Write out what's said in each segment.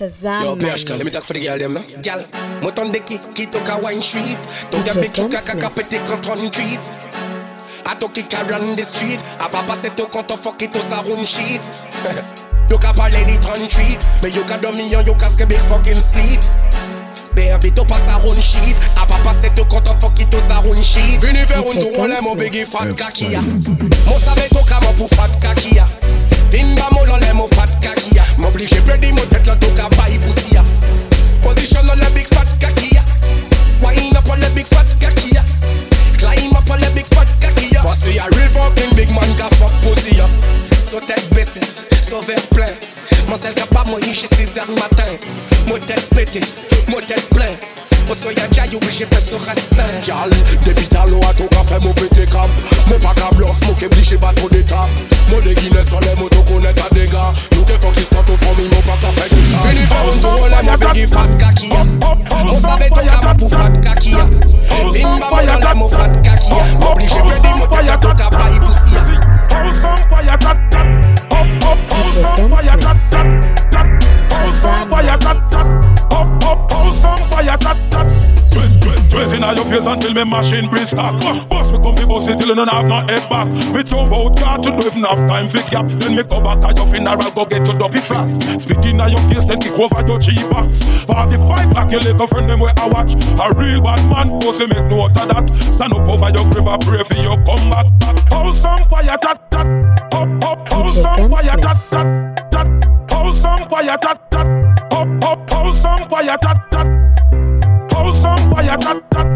Shazam. Yo, Bershka, let me talk for the girl them now. Gal, mo ton de ki ki to ka wine street. Don't get big chuka ka ka pete control street. A to ki run the street. A papa se to konto fuck it to sa room sheet. you ka parle lady ton treat. Me you ka dominion, you ka ske big fucking sleep. Baby, to pass a run sheet. A papa se to konto fuck it to sa room sheet. Vini ver un tour le mo biggie fat kakia. Mo save to ka mo pou fat kakia. Vin ba mo lole mo fat kakia. M'oblige pedi mo tête la to ka bayi pussy Position on the big fat kakia. Wine up on the big fat kakia. Climb up on the big fat kakia. Parce y'a real fucking big man ka fuck pussy ya so tèt besè Sovèv plè Man sel kapab mwen yiche 6 an matin. Mwen tèt pètè, mwen tèt plè Oso ya dja yo bije fè so raspè Jal, depi talo a to ka fè mwen pètè kram Mwen pa ka blof, mwen ke blije bato de tap Mwen de gine solè, ta dega Nou ke fòk jistan to fòmi, mwen pa ta fè di un to olè, mwen bigi fat kakia Mwen sabe to kama pou fat kakia Vin ba mwen alè, fat kakia Mwen blije pèdi, mwen Fire you up, up, up. Face until me machine brisk up. Boss me come fi boss it till you don't have no head back. Me jump out car to do even have time fi. Then me go back at your funeral go get your dopey fast. Spit inna your face then kick over your G-box. 45 like your little friend them where I watch. A real bad man make note of that. Stand up over your grave and pray for your comeback. Hold some fire, tat tat. Hold some fire, tat tat tat. Hold some fire, tat tat. Hold some fire, tat tat. House on fire, that that.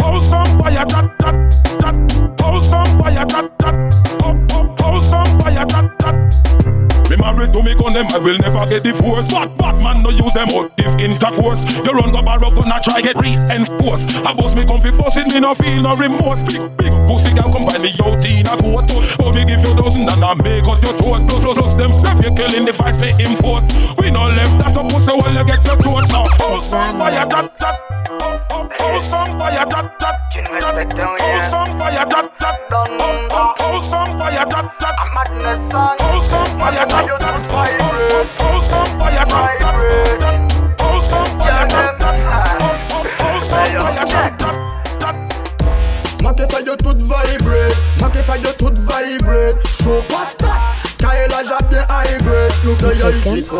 House on fire, that that that. House on fire, that that. House on fire, that that. Me married to me gun them, I will never get divorced. Bad bad man no use them out if intercourse. You run go barrow gonna try get reinforced. I boss me come fi boss it, me no feel no remorse. Big big pussy can come by me out in a coat. Oh me give you dozen and I make out your throat. Plus plus plus them step you killing the vice me import. We no left that up pussy while you get your throat now. Hold some tat tat. Hold some fire tat tat. Hold some fire tat tat. Hold some fire tat tat. Hold some fire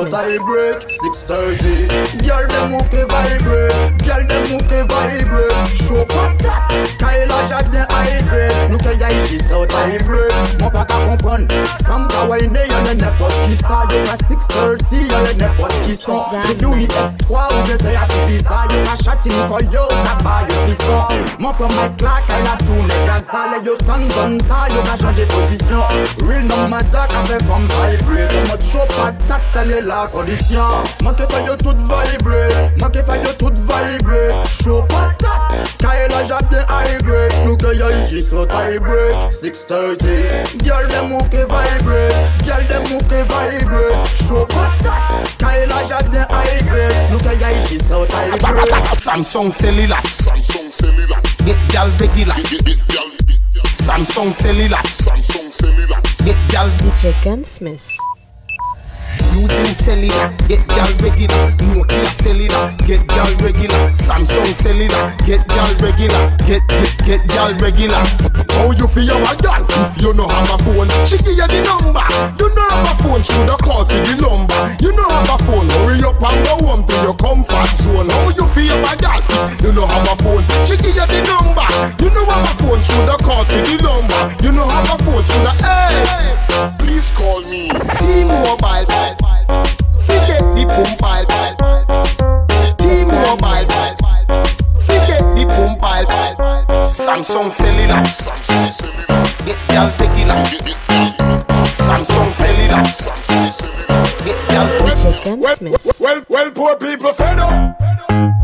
so break 6.30 Girl, them move they vibrate. Girl, them move they vibrate. Show patat Kayla Jardin hydrate Look at ya, she so vibrate. Mon pas qu'à comprendre Femme kawaii, y'a le n'importe qui ça Y'a pas 6.30, y'a le n'importe fisson Biduni espoir ou désir qui bizarre Yo achatine koyo kaba yo frisson Mon pour my claque elle a tourné gazale Yo tan don ta yo va changer position. Real nomada qu'avait forme vibrée Ton mode chaud patate telle est la condition. Manque fa yo tout vibrée Manque fa yo tout vibrée Chaud patate Car elle a jab bien high grade. Nous que yo ici so tie break. 630 Girl dem who vibrate. Girl dem who vibrate. show Kyle the high grade Look high Samsung cellular. Samsung cellular. Get gal regular. Get gal Samsung cellular. Samsung cellular. Get gal DJ Gunsmith using cellular, get gal regular. Nokia cellular, get gal regular. Samsung cellular, get gal regular. Get get get gal regular. How you feel a gal if you no have a phone? She give you the number. You no have a phone, shoulda call for the number. You no have a phone, hurry up and go home to your comfort zone. How you feel a if you no have a phone? She give you the number. You no have a phone, shoulda call for the number. You no have a phone, shoulda hey. please call me. T-Mobile, Forget the pump pile pile. T-Mobile pile. The pump pile pile. Samsung cellular. Samsung cellular. Get y'all like Samsung cellular. Samsung cellular. Get y'all. Well, well, well, poor people fed up. Fed up.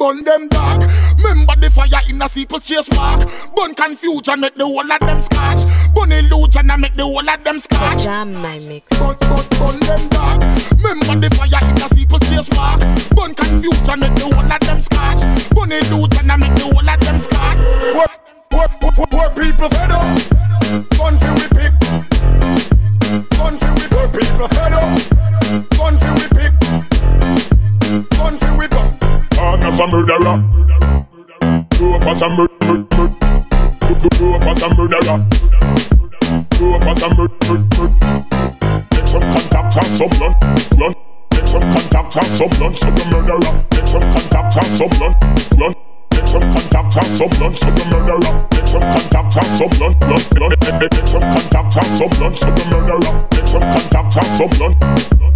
Burn them dark. Remember the fire in a steeple chase mark. Burn confusion, make the whole of them scotch. Burn illusion, and make the whole of them scotch. Shazam my mix. Burn, burn, burn them dark. Remember the fire in a steeple chase mark. Burn confusion, make the whole of them scotch. Burn illusion, and make the whole of them scotch. Poor, Poor, poor, poor people fed up. Gun fi we pick. I'm murderer. Grow up as a murderer. Grow up as a murderer. Grow up as a murderer. Make some contact and some run, run. Make some contact and some run, so the murderer. Make some contact and some run, run. Make some contact and some run, so the murderer. Make some contact and some run, run, run. Make, eh, eh, some contact and some run, so the murderer. Make some contact and some run.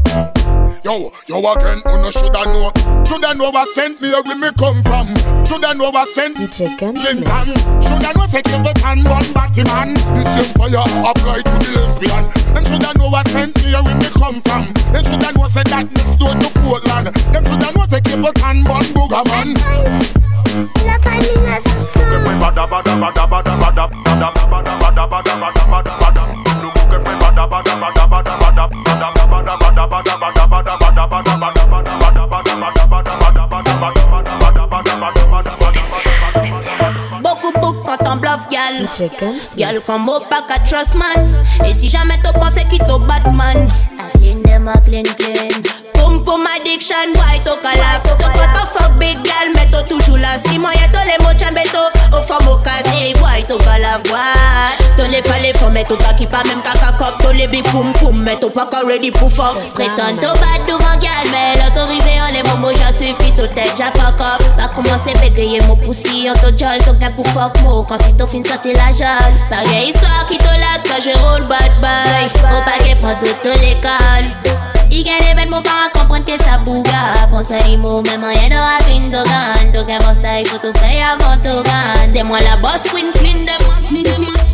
Yo, yo again, uno shoulda know. Shoulda know what sent me where me come from. Shoulda know what sent DJ Clinton. Gunsmith. Shoulda know say Capleton one batty man. The same fire apply to the lesbian. Them shoulda know what sent me where me come from. Them shoulda know say that next door to Portland. Them shoulda know say Capleton one booger man. La famille sous Beaucoup bluff gal DJ Gunsmith. Gal comme au pas qu'à trust man. Et si jamais t'as pensé qu'il t'a Batman? I clean them a clean clean. Pum pum addiction boy t'as qu'à les pas les femmes mais t'as qu'à qui pas même caca cop T'as les big pum pum mais t'as pas qu'à ready fuck Prétends t'as bad devant gal mais là t'as rivé en les moments j'ai suivi qui t'as tête j'ai fuck up. Va commencer bégayer mon poussi en ton jol t'as gain pour fuck moi Quand si t'as fin sorti la histoire qui te lasse quand je roule bad boy. Mon paquet prend toute l'école il gagne les bêtes, mon parent comprendre que ça bouga il mot, même rien de la green de gun. Donc, mon style, tout faire avant tout gun. C'est moi la boss, queen, clean de moi, clean de moi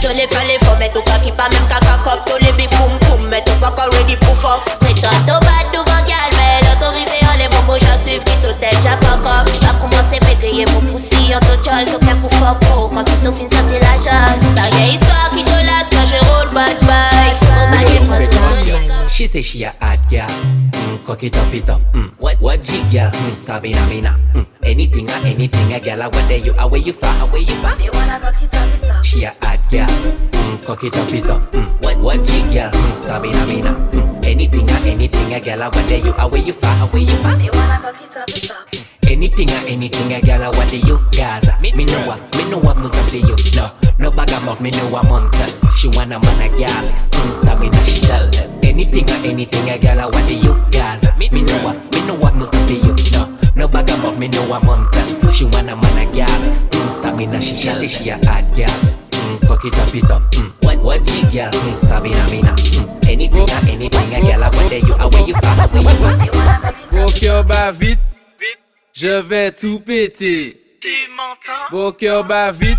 Tous les pas les femmes, mais tout cas qui pas même caca cop Tous les big boom boom, mais tout pas encore ready pour fuck Mais toi, tout bad devant gal, mais là, t'as rivé en les bonbons, j'en suive qui tout tête, j'ai fuck up Va commencer à bégayer mon poussi, en tout jol, tout bien pour fuck oh Quand c'est tout fin, sorti la jole Pareil histoire qui te lasse quand je roule bad bye Mon baguette, moi, tout She say she a hot girl. Mm, cock it up, it up. Mm, what what jig girl? Mm, stamina, mina. Mm, anything or anything, a girl. Where you are, where you far, where you far. She a hot girl. Mm, cock it up, it up. Mm, what what jig girl? Mm, stamina, mina. Mm, anything or anything, a girl. Where you are, where you far, where you far. Anything or anything, a girl. What do you Gaza? Me, me know what, me know what no to play you. No, no bag of mouth, me know a month. She want a man a gal, girl, mm, stamina, she tell them. Anything or anything, a girl. What do you Gaza? Me, me know what, me know what no to play you. No, no bag of mouth, me know a month. She want a man a girl, mm, stamina, she tell them. She say she a hot girl. Mm, cock it up, it up. Mm. What what jig girl? Mm, stamina, mina. Mm. Anything or anything, a girl. What do you? Where you from? Where you from? Mon cœur bat vite, je vais tout péter. Mon cœur bat vite,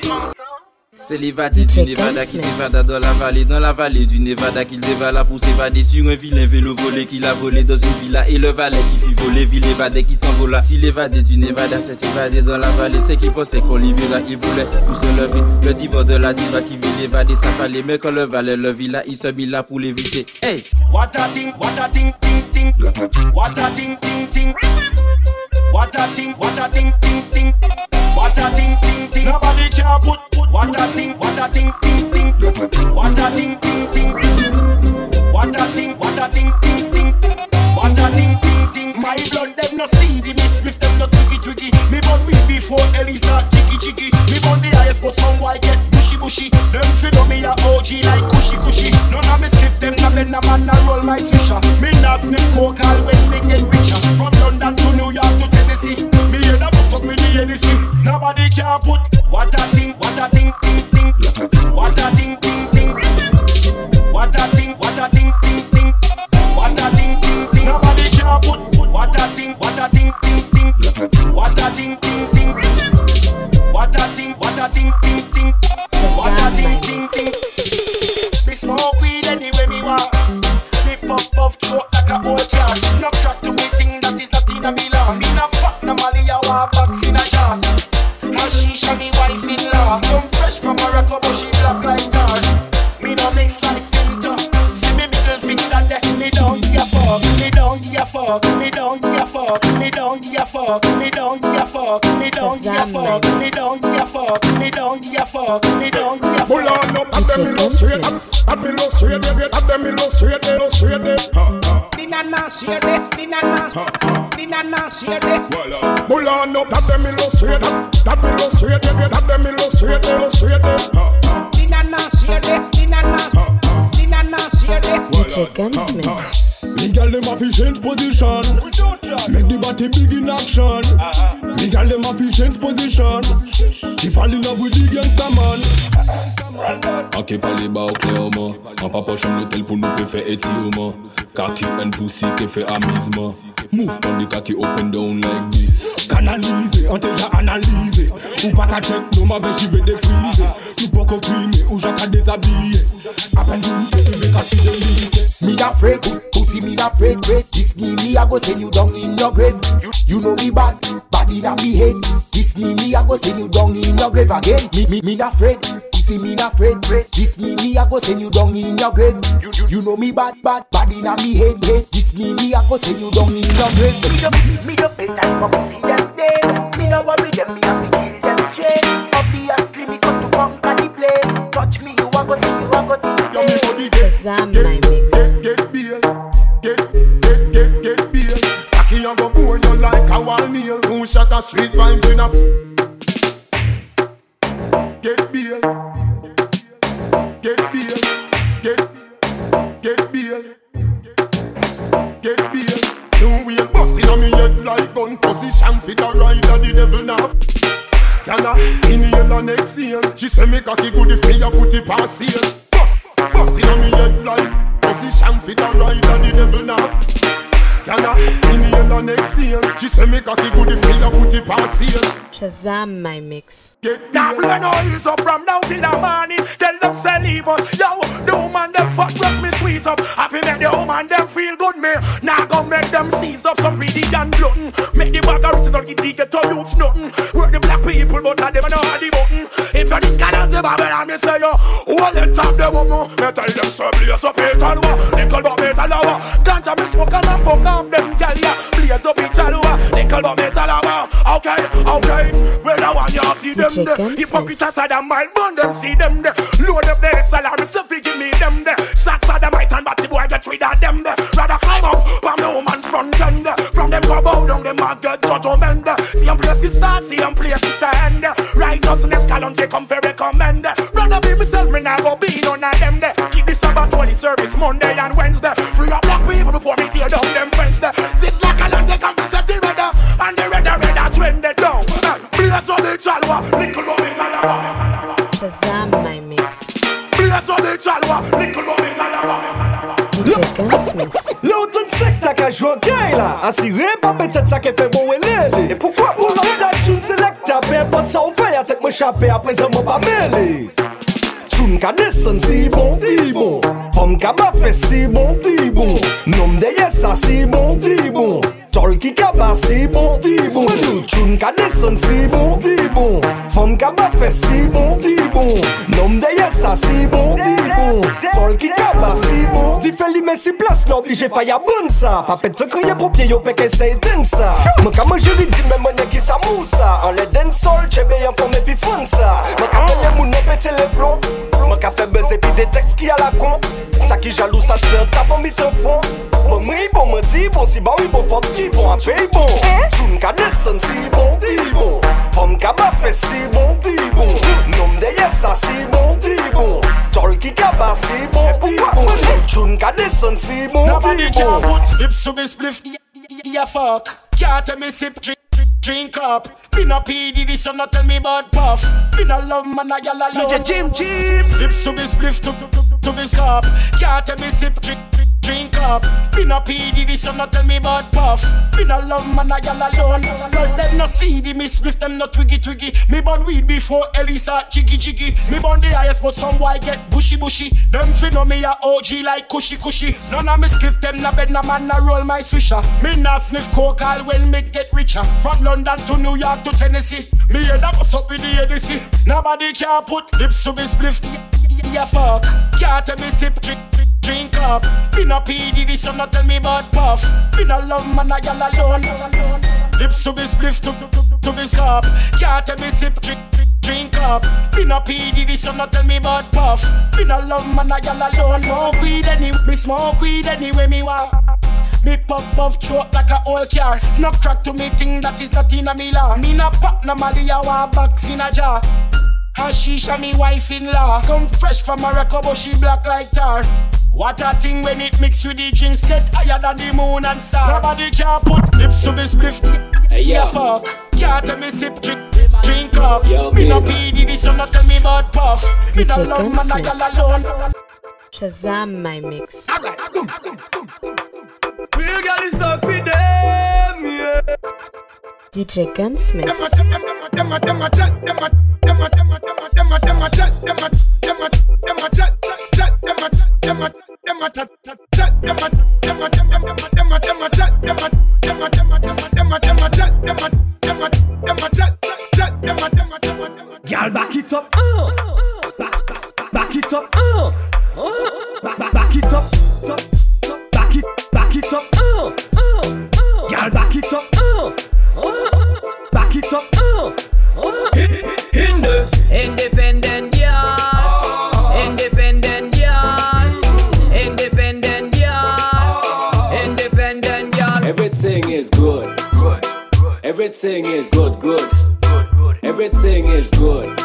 C'est l'évadé du Nevada qui s'évada dans la vallée, dans la vallée du Nevada qu'il dévala pour s'évader sur un vilain vélo volé qu'il a volé dans une villa et le valet qui fit voler, ville évadé qui s'envola. Si l'évadé du Nevada s'est évadé dans la vallée, c'est qu'il pensait qu'on l'y verra, il voulait tout se lever. Le diva de la diva qui vit l'évader, ça fallait, mais quand le valet le villa, il se mit là pour l'éviter. Hey! What a thing, what a thing, ting, ting. What a thing, ting, ting. What a thing, what a thing, ting, ting. What a thing, ting, ting. Nobody can put, put. What a thing, what a thing, ting, ting. What a thing, ting, ting. What a thing, what a thing, ting, ting. What a thing, ting, ting. My blood, them no see the miss, them no twiggy, twiggy. Me born weed before Elisa, jiggy, jiggy. Me born the highest, but some boy get bushy, bushy. Them fi know me a OG like cushy, cushy. None of me stiff them, na bend a man a dinana share this. Pull on up, have them illustrate, have them illustrate, have them illustrate, illustrate. Dinana share uh, uh, uh. this, dinana, dinana share this. DJ Gunsmith. Me gal dem a fi change position. Make the body big in action. Me gal dem a fi change position. She fall in love with the gangsta man Anke pali ba ou kle oman An pa pa chanm l'hotel pou nou pe fe eti oman Kaki en pousi ke fe amizman. Move pon di kaki open down like this. Kanalize, an te ja analize. Ou pa ka chek nou ma ve jive defrize. Nou po ko frime, ou jan ka dezabye. Apen doute, e ou ve ka kaki delite Me da freak, pussy me da freak, freak This me, me I go send you down in your grave. You know me bad, bad in a me head. This me, me I go send you down in your grave again. Me, me, me da freak Pussy me not afraid, wait. This me, me I go send you down in your grave. You, you, you know me bad, bad, bad in me head, head. This me, me I go send you down in your grave. Me don't, me don't pay time for pussy them dead. Me no worry them, me have to kill them chain. Obviously me got to conquer the place. Touch me, you a go see, you a go see. Shazam my mix. Get bail, get, get, get, get get get bail. Cocky and go burn you like a wall nail. Who shot a sweet vibes in a get bail, get, get bail, get bail. Two wheel busting on me head like gun position. Fit a ride of the devil now. Yana inhale and exhale. She say me cocky good if me a put it past here. Bust, busting on me head like position. Fit a ride of the devil now. Yana inhale and exhale. She say me cocky good if me a put it past here. Shazam my mix. Get now play no ease up from now till the morning. Tell them say leave us. Yo, the woman them fuck dress me squeeze up. Happy make the woman them feel good me. Now go make them seize up some greedy and glutton. Make the bag original get the get to youths nothing. Work the black people but I them know how the button. If you this kind of the Babylon me say yo, hold the top the woman. Me tell them so blaze up it and wa. Nickel but metal lava. Ganja me smoke and I fuck off them gal ya. Blaze up and wa. Nickel but metal lava. Okay, okay. Well I want you to see them there. Hypocrites are the mind, burn them, see them there. Load up their salary, so give me them there. Shots are the might and batty boy get rid of them there. Rather climb up, from the woman front end. From them go bow down, them a get judgment. See them place it start, see them place it end. Righteousness, Kalonji come for recommend. Rather be myself, me nah go be none of them there. Keep the Sabbath holy service Monday and Wednesday. jwa gay la Asire pa petet sa ke fe bon welele E poukwa pou la dat choun selekta Pe pot sa ou fe a tek me chape apre zan mwen pa mele Choun ka desen si bon di bon. Fom ka ba bafe si bon di bon. Nom deye sa si bon di bon. Tol ki ka ba si bon di bon. Choun ka desen si bon di bon. Fom ka ba fe si bon di bon. Nom de yes sa si bon di bon. Tol ki ka ba si bon. Di fe li men si plas la oblige faya bon sa Pa pet se kriye pou pie yo peke se eten sa Mwen ka manje li di men mwen ki sa mousa An le den sol chebe yon fome pi fon sa Mwen ka tenye moun ne pete le plomb Mwen ka fe beze pi de texte ki a la con. Sa ki jalou sa se tapan mi te fon Mwen mri bon mwen di bon si ba oui bon fok di bon apè bon Choun ka desen si bon di bon Fom ka ba fe si bon di bon Nom de yes sa si bon di bon Tol ki ka ba si bon di bon Choun ka desen si bon Nobody di can bon put lips to me spliff. Yeah, fuck. Can't tell me sip, drink, drink up. Been a PD, this you not tell me about puff. Been a love man, a gyal alone. DJ Jim Jim. Lips to me spliff, to, to, to me scalp. Can't tell me sip, drink, drink up. Been a PD, this you not tell me about puff. Been a love man, a gyal alone. Well, them no the me spliff, them no twiggy twiggy. Me born weed before Ellie start jiggy jiggy. Me born the highest, but some white get bushy bushy. Them fi know me a OG like cushy cushy. None of me spliff them na bed, na man na roll my swisher. Me nah sniff coke all when me get richer. From London to New York to Tennessee. Me head up up with the ADC. Nobody can put lips to me spliff. Yeah fuck. Can't tell me sip drink. Drink up, been a PD, this you not tell me about puff. Been a love man, a gyal alone. Lips to be spliff, to, to, to, be scalp. Can't tell me sip, drink, drink up. Me no PD, this so not tell me about puff. Me no love man, a gal alone. Smoke weed any, me smoke weed anyway me want. Me puff puff throat like a old car. No crack to me thing that is not in a me law. Me no pop no molly, I want box in a jar. Hashisha me wife in law. Come fresh from Morocco, but she black like tar. What a thing when it mix with the drinks get higher than the moon and star. Nobody can put lips to me spliff. Hey, yo. yeah, fuck. Can't tell me sip drink, drink up. Yo, me no baby. PD, this so not tell me about puff. Me no love man, I Gunsmith. gal alone. Shazam my mix. Real girl is stuck for them, yeah. DJ Gunsmith. Them a, them a chat, them a, them a, them a, them a, them a, them a chat, them a, them a, them a chat, chat, Girl, back it up. Uh. Everything is good, good. Everything is good.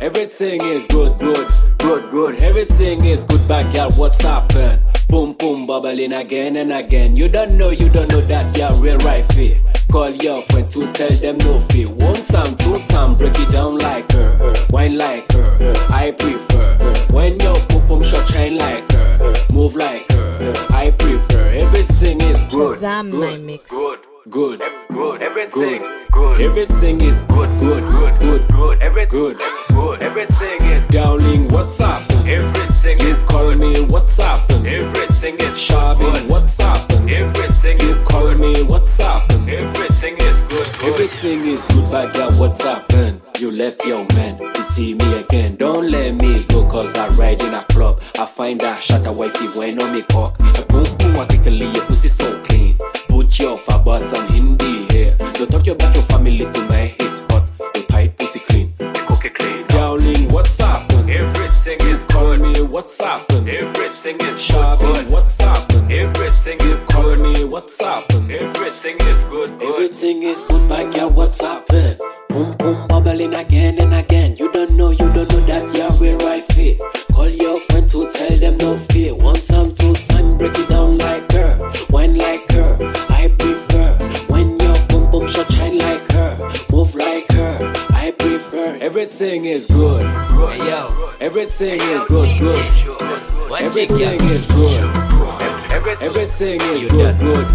Everything is good, good, good, good. Everything is good, back girl. What's happened? Boom, boom, bubbling again and again. You don't know, you don't know that you're real right fit. Call your friend to tell them no fee. One time, two time, break it down like her. Wine like her. I prefer. When your pum pum shot shine like her. Move like her, her. I prefer. Everything is good. Shazam good. my mix. Good, good, good, everything, good, everything is good, good, good, good, good, everything, good, good, everything is. Darling, what's up? Everything is. Call me, what's up? Everything is. Shabby, what's up? Everything is. Call me, what's up? Everything is good. Everything is good, but girl, what's happened? You left your man to see me again. Don't let me go, cause I ride in a club. I find a shot a wifey when on me cock. A boom boom, I quickly your pussy so clean. Put your far bottom in the hair. Don't talk about your family to my hit spot. Your tight pussy clean. Clean. Darling, what's happened? Everything is Call me, what's happened? Everything is Shabby, what's happened? Everything is Call me, what's happened? Everything is good. Everything is good, my girl, what's happened? Boom boom bubbling again and again. You don't know, you don't know that you're real right fit. Call your friend to tell them no fear. One time, two time, break it down like her. Wine like her. I prefer when your boom boom shot shine Everything is good. Yo, Everything is good, good. Everything is good. Everything is good, good.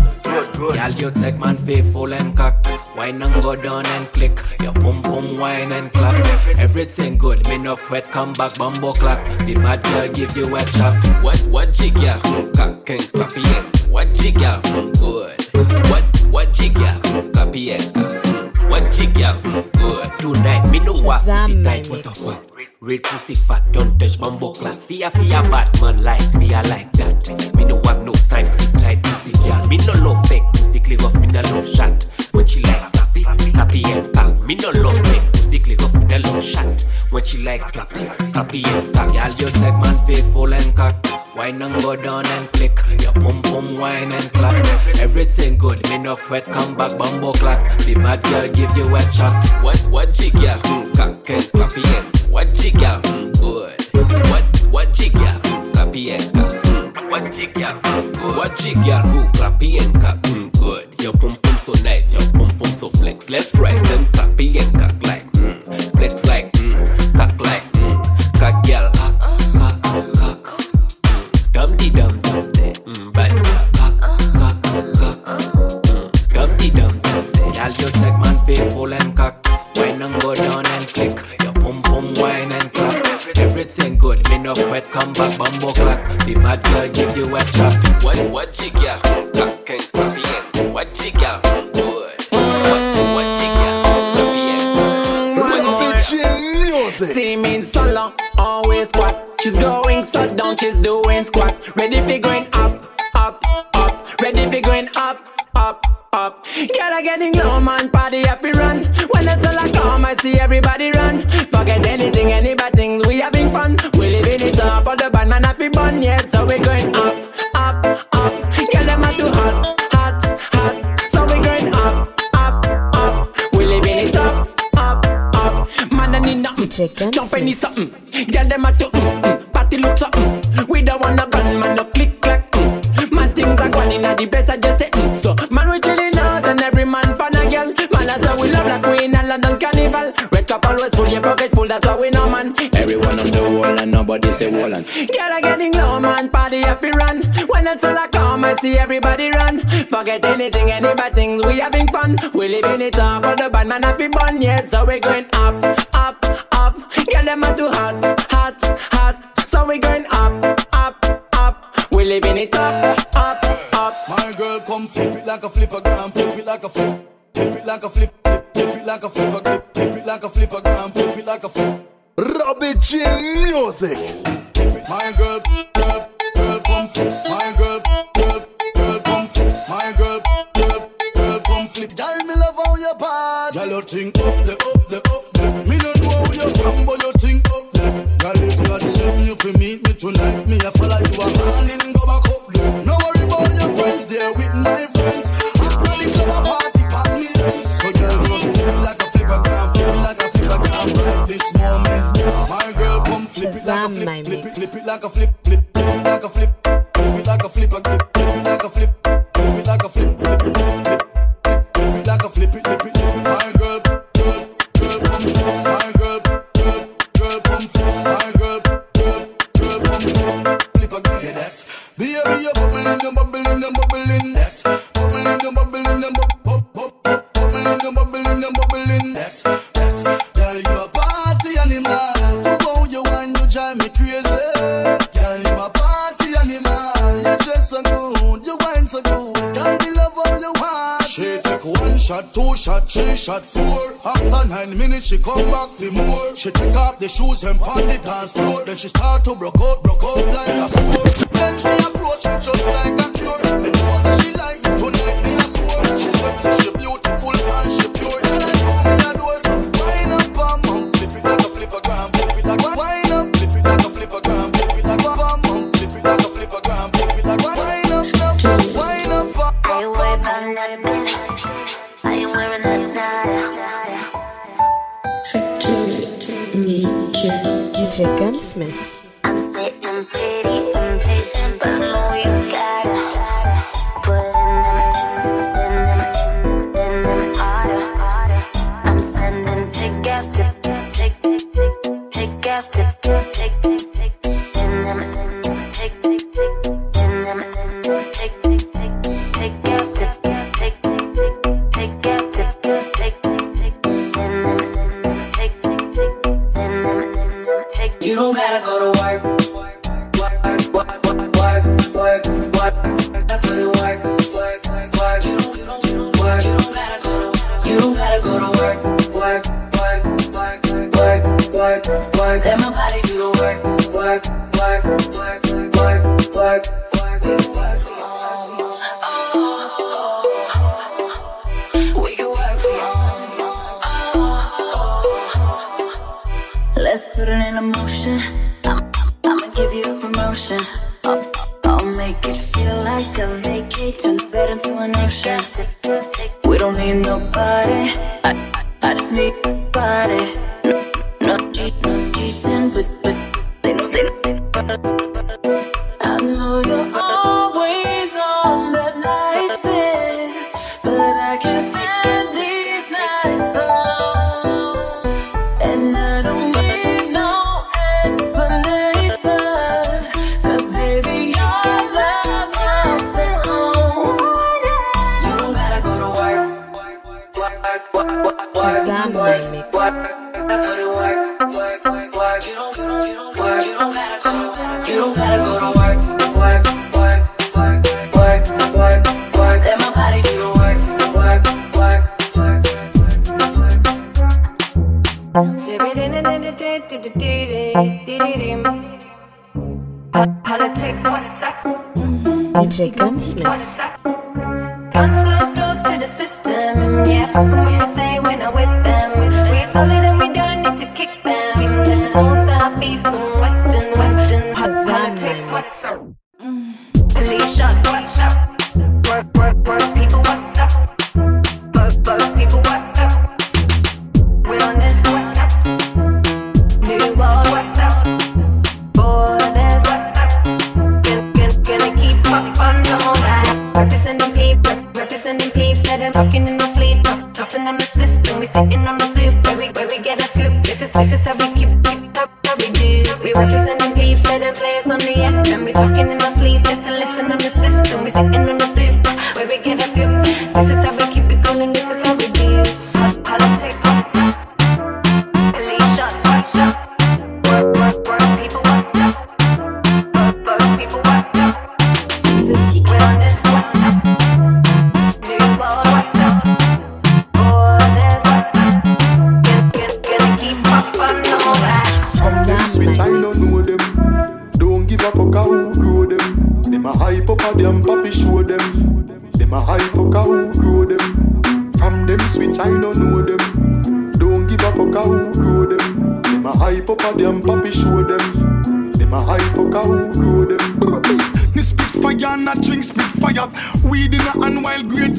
Y'all you take man faithful and cock Wine and go down and click Your pum pum wine and clap Everything good, me no fret come back bumbo clap The bad girl give you a chop What, what jig ya? Cock and clap yeah What jig ya? Good What, what jig ya? Clap yeah What jig ya? Good. Tonight me no walk Shazam pussy my tight what the fuck? Red pussy fat, don't touch bumbo clap Fear, fear bad man like me, I like that. Me no have no time for tight pussy girl. Me no love fake pussy click off, me no love shot. When she like clappy, clappy and pack Me no love fake pussy click off, me no shot When she like clappy, clappy and pack Girl, you take man faithful and cock Wine and go down and click Your pum pum wine and clap Everything good, me no fret come back bumbo clap The bad girl give you a shot What, what jig ya? Mm, Cock and clappy and what jig ya? Mm, Good. What what jig ya? Clappy and cock. Mm, What jig ya? Good. What jig ya? Who clappy and? Mm, Good. Your pum pum so nice, your pum pum so flex. Left right and clappy and cock like mm. Flex like mm. Cock like mm. Cock girl. Cock cock cock. Mm. Dum di dum dum. Mm, bad girl. Cock cock cock. Mm. Dum di dum dum. Y'all you take man faithful and cock. Wine and go down and click. Your pum pum wine and clap. Everything good, me no fret, come back bumbo clap. The bad girl give you a chop. What what jig ya? See everybody run. Forget anything, any bad things, we having fun. We living it up, all the bad man have bun, yeah, so we going up, up, up. Girl, them are too hot, hot, hot. So we going up, up, up. We living it up, up, up. Man, I need nothing. Jump any something. Girl, them are too, say wall and. Girl, I getting low, man, party if we run. When it's all I come, I see everybody run. Forget anything, any bad things, we having fun. We living it up, but the bad man have to bun, yeah, so we going up, up, up. Girl, them are too hot, hot, hot. So we going up, up, up. We living it up, up, up. My girl, come flip it like a flipper gram, flip it like a flip, flip it like a flip, flip, flip it like a flipper, flip, flip it like a flipper gram, flip it like a flip. Robbie J Music. My girl, girl, girl, come flip. My girl, girl, girl, come flip. My girl, girl, girl, come flip. Girl, me love how you part. Girl, you think up the up the up the. Me don't know how you from, but you think up the. Girl, if God send you for meet me tonight, me a follow you a morning go back up flip, it, like a flip, flip, flip it like a flip shot, four. After nine minutes, she come back for more. She take off the shoes and on the dance floor. Then she start to broke out, broke out like a sword. Then she Work, work, work, work, work, work for you. We can work you. Let's put it in motion. I'm, I'ma give you a promotion. I'll, I'll make it feel like a vacate. Turn the bed into an ocean. We don't need nobody. I, I, I just need body. DJ Gunsmith. Guns blast to the system. Yeah, fuck 'em when you say with them. We solid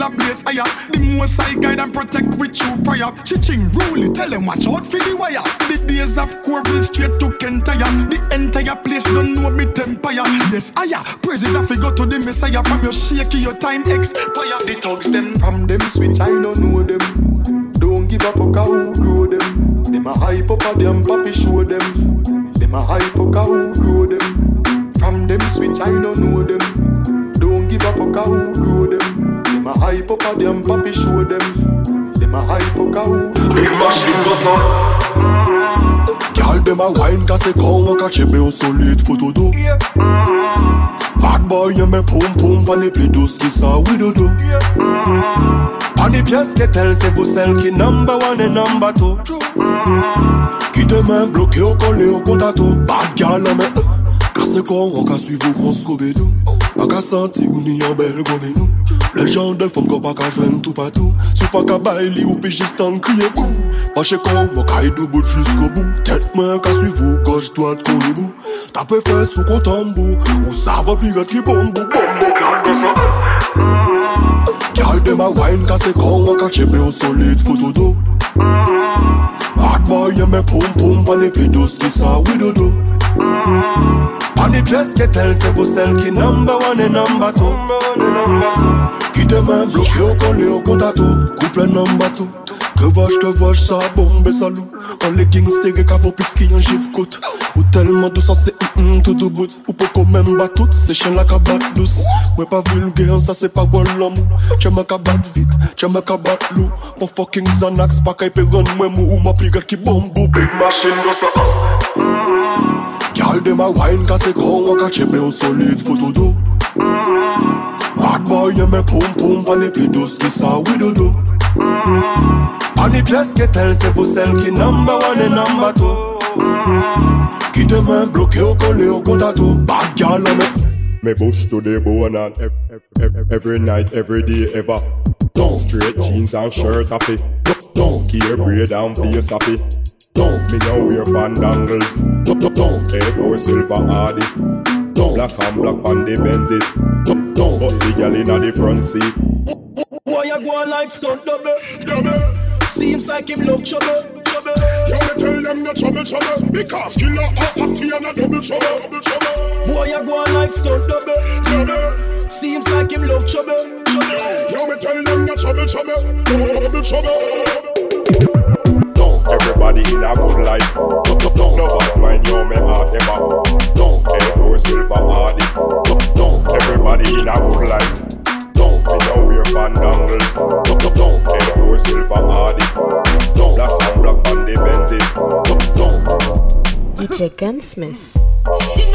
are blaze higher. The most I guide and protect with you prior. Chiching rule tell them watch out for the wire. The days of Corville straight to Kentire. The entire place don't know me empire. Yes, higher. Praises to go to the Messiah from your shaky your time expire. The thugs them From them switch, I don't know them. Don't give up a fuck how who grow them. Them a hype up a them, papi show them. Them a hype up a who grow them. From them switch, I don't know them. Don't give up a fuck how who a hype up a them, papi show them. Them a hype up a who. Big machine goes on. Girl, dem a wine ka se kon an ka chebe ou solide foto do Bad boy yon men poum poum pan e pedos ki sa widodo Pan e piyes ke tel se pou sel ki number one e number two Ki te men bloke ou kole ou kontato Bad girl an men Ka se kon an ka suiv ou kon skobe do A ka santi ou ni an bel gome nou Le jan del fom ko pa ka jwen tou patou Sou pa ka bay li ou pe jistan kriye kou Pache kon wakay do bout jusqu'o bou Tet men ka suivou goj doat konibou Tape fes ou kon tambou Ou sava piret ki bombou Bombou klan desa Gyal dem a wine ka se kon Waka chebe ou solid fotodo Hot boy yeme pom pom Vane pedos ki sa widodo Pan e piyes ke tel se pou sel ki number one e number two. Ki te men bloke ou kole ou kontato Couple number two. Que vois-je, que vois-je, ça bombe salou En legging serré, cavo piski, en jeep coat. Ou tellement douce, c'est hum hum tout au bout. Ou pas quand même bat tout, c'est chien la cabane douce. Ouais pas vulgaire, ça c'est pas bon l'homme Tu me cabane vite, tu me cabane loup. Mon fucking Xanax, pas qu'à run moi mou Ou ma pigade qui bombe, big machine, go ça Girl, dem a wine, ka se kon wak a chebe ou solide foto do Bad boy, yon men poum poum pan e pedos ki sa widodo Pan e piyes ke tel se pou sel ki number one e number two Ki te men bloke ou kole ou kontato Bad girl an men Me bush to the bone and ev- ev- ev- every night, every day, ever. Don't straight jeans and shirt it. Don't hair braid and face it. Don't me no wear bandangles. Don't don't Air Force silver hardy. Don't black and black on the Benz it. Don't don't but the girl inna the front seat. Boy, you go like stunt double. Seems like him love trouble. Yo, me tell them no trouble, trouble Because killer hot hot tea and a double trouble, double trouble Boy, you go on like stunt double. Seems like him love trouble. Yo, me tell them no trouble, trouble Double trouble Everybody in a good life. Don't no bad mind yo me heart ever. Don't Air Force silver hardy. Don't everybody in a good life. Don't me no wear bandangles. Don't Air Force silver hardy. Don't black and black on the Benz it. Don't DJ Gunsmith.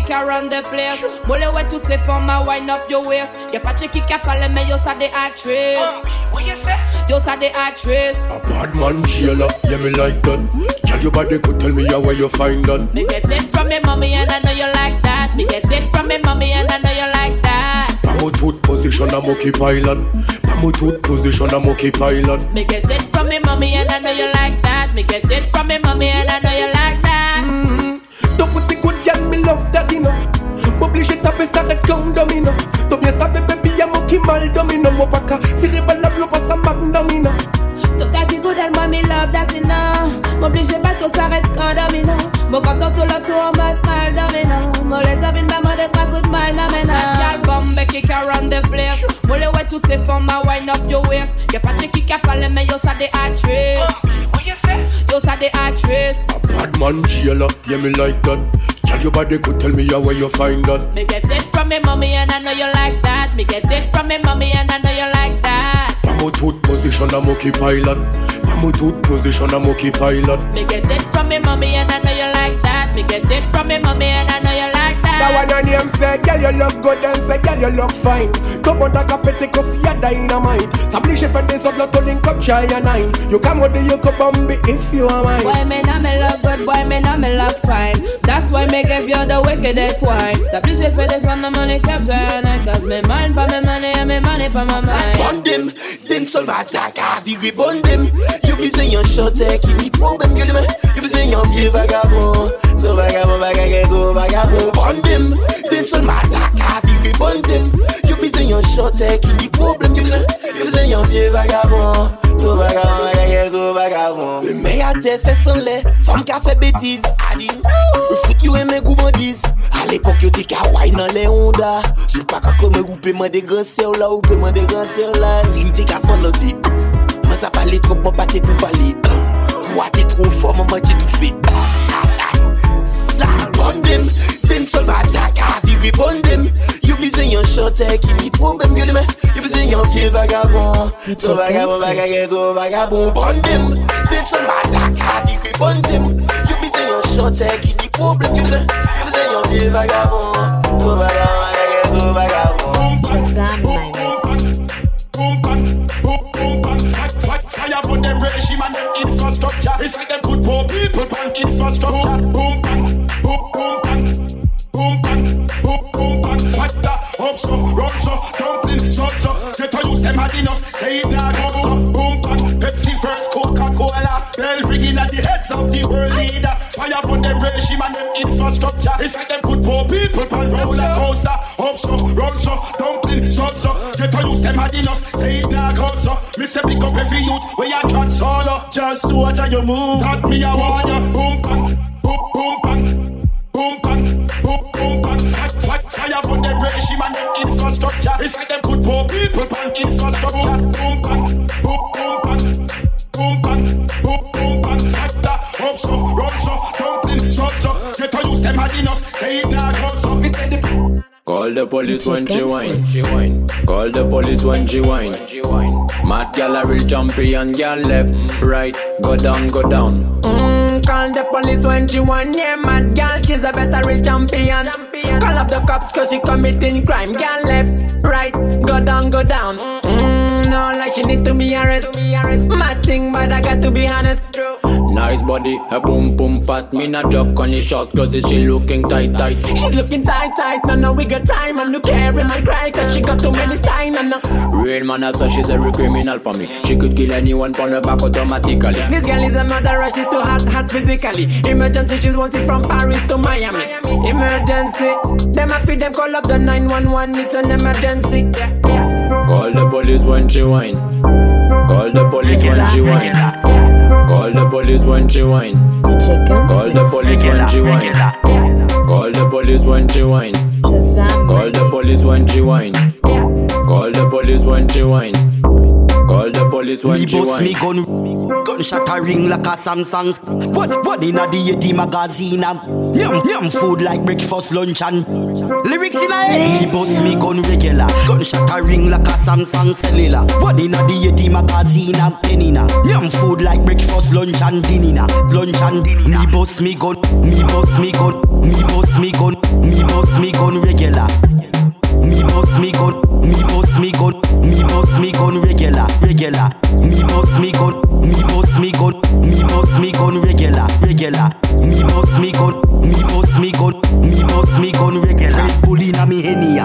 Qui around the place Molle ouais toutes ces femmes à wind up your waist Y'a pas de qui parle mais yo ça des actrices Yo ça des actrices A bad man jailer, yeah me like that. Tell your body could tell me how where you find that. Me get it from me mommy and I know you like that Me get it from me mommy and I know you like that Pamutut position a monkey pylon. Pamutut position a monkey pylon. Me get it from me mommy and I know you like that Me get it from me mommy and I know you like that Obligé taper ça red comme domino T'as bien ça baby y'a mon qui mal domino. Moi pas qu'à tirer balle l'eau pas ça magnamino Ton gars qui good and moi me love that you know M'oblige pas qu'on s'arrête quand domino Mon quand tout le tour en mode mal domino Molle domine pas moi de trois coups de mal domino Gal bombe qui around the place. Molle ouais toutes ces femmes à wind up your waist. Y'a pas de qui parle mais yo ça des actrices Yo ça des actrices Bad man jailer, yeah me like that. Tell your body could tell me where you find that. Me get it from me mommy and I know you like that. Me get it from me mommy and I know you like that. Pamutut position a monkey pylon. Pamutut position a monkey pylon. Me get it from me mommy and I know you like that. Me get it from me mommy and I know you like that. That one her name say, girl you look good and say, girl you look fine Come on, like a petty cause you're dynamite S'oblige fait des autres, to link up try and nine You come with the you could bombi if you are mine Boy, me know me look good, boy, me know me look fine. That's why me give you the wickedest wine. S'oblige fait des on the money capture and I cause me mind for me money and me money for my mind. Bond them, den sol m'attaque à virer bond them Yo besoin yon chanteur qui ni problème que demain Pise yon pye vagabon Sou vagabon bagage sou vagabon Bondem Den sol matak avire bondem Yo pise yon chante ki di problem Yo pise yon pye vagabon Sou vagabon bagage sou vagabon E me a te fe sanle Fam ka fe betiz Adin Ou fout yo eme gou bandiz A l'epok yo te ka way nan le onda Sou pa kako me goupe man de gran ser la Ou pe man de gran ser la Sim te ka fon no di Man sa pale trop man pate pou pale An pour parler Toi t'es trop fort, maman t'es tout fait Ça bonne dem Den sol m'attaque à virer bonne dem Yo besoin yon chanteur qui ni problème Yo demain, yo besoin yon vieux vagabond So vagabond, vagabond, so vagabond Bonne dem Den sol m'attaque à virer bonne dem Yo besoin yon chanteur qui ni problème Yo besoin, yo besoin yon vieux vagabond So vagabond, vagabond, so vagabond Shazam my mix. Fire on them regime and them infrastructure. It's like them put poor people on infrastructure. Boom bang, boom boom bang, boom bang, boom boom bang. Fire up so, run so, dumpling so so. Get to use them hard enough. Say it now, go so. Boom bang, Pepsi first, Coca Cola. Bell ringing at the heads of the world leader. Fire on them regime and them infrastructure. It's like them put poor people pan roller coaster. Up so, run so, dumpling, so so. Get a use them hard enough, say it now go so. Me say pick up every youth where you trot solo. Just watch how you move. That me a want ya. Boom pan, boom boom pan, boom pan, boom boom pan. Fire, fire, fire on them regime and them infrastructure. It's like them could pour people pan infrastructure. Boom pan, boom boom pan, boom pan, boom boom pan. Factor up so, run so, dumpling so so. Get a use them hard enough, say it now go so. Me say the Call the police when she whine. Call the police when she whine. Mad gal a real champion, gal left, right, go down, go down. Mm, call the police when she want Yeah, mad girl, she's a best a real champion. Call up the cops cause she committing crime Girl left, right, go down, go down mm, No, like she need to be arrested Mad thing, but I got to be honest Nice body, her boom boom fat. Me not joke on the short clothes, she looking tight tight. She's looking tight, tight, no, no, we got time And look every man cry cause she got too many signs And no, Real man, I she's a real criminal for me. She could kill anyone on her back automatically. This girl is a murderer, she's too hot, hot physically. Emergency, she's wanted from Paris to Miami. Emergency, them a feed them call up the 911, it's an emergency. Yeah, yeah. Call the police when she whine. Call the police when she whine. Call the police when she whine. Call the police when she whine. Call the police when she whine. Call the police when she whine. Call the police when she whine. Call the police when Me she bust me gun, gunshot a ring like a Samsung. What, what inna the Yeti magazine? am? Yum, yum food like breakfast, lunch and lyrics in a head. Me bust me gun regular, gunshot a ring like a Samsung cellular. What inna the Yeti magazine? Um? am penina. Yum food like breakfast, lunch and dinner. Lunch and dinner. Me bust me gun, me bust me gun, me bust me gun, me bust me gun regular. Me bust me gun, me bust me gun, me bust me gun regular, regular. Me bust me gun, me bust me gun, me bust me gun regular, regular. Me bust me gun, me bust me gun, me bust me gun regular. Red Bull inna me henny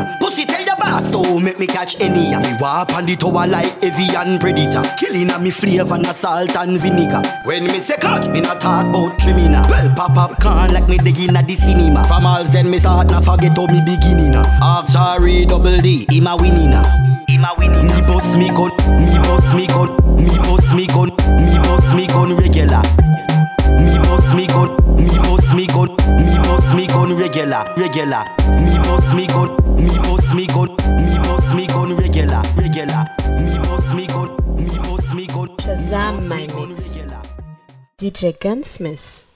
ya. Pussy tell the boss to make me catch any ya. Me walk on the tower like avian predator, killing a me flavor and salt and vinegar. When me say cut, me not talk about trimina. Well pop up can like me dig inna the cinema. From all then me start not forget how me beginning. Ask sorry double D, him a winning. Me bust me gun, me bust me gun, me bust me gun, me bust me gun regular. Me bust me gun, me bust me gun, gun regular, regular. Me bust me gun, me bust me gun, me bust me gun regular, regular. Me bust me gun, me bust me gun. Shazam my mix. DJ Gunsmith.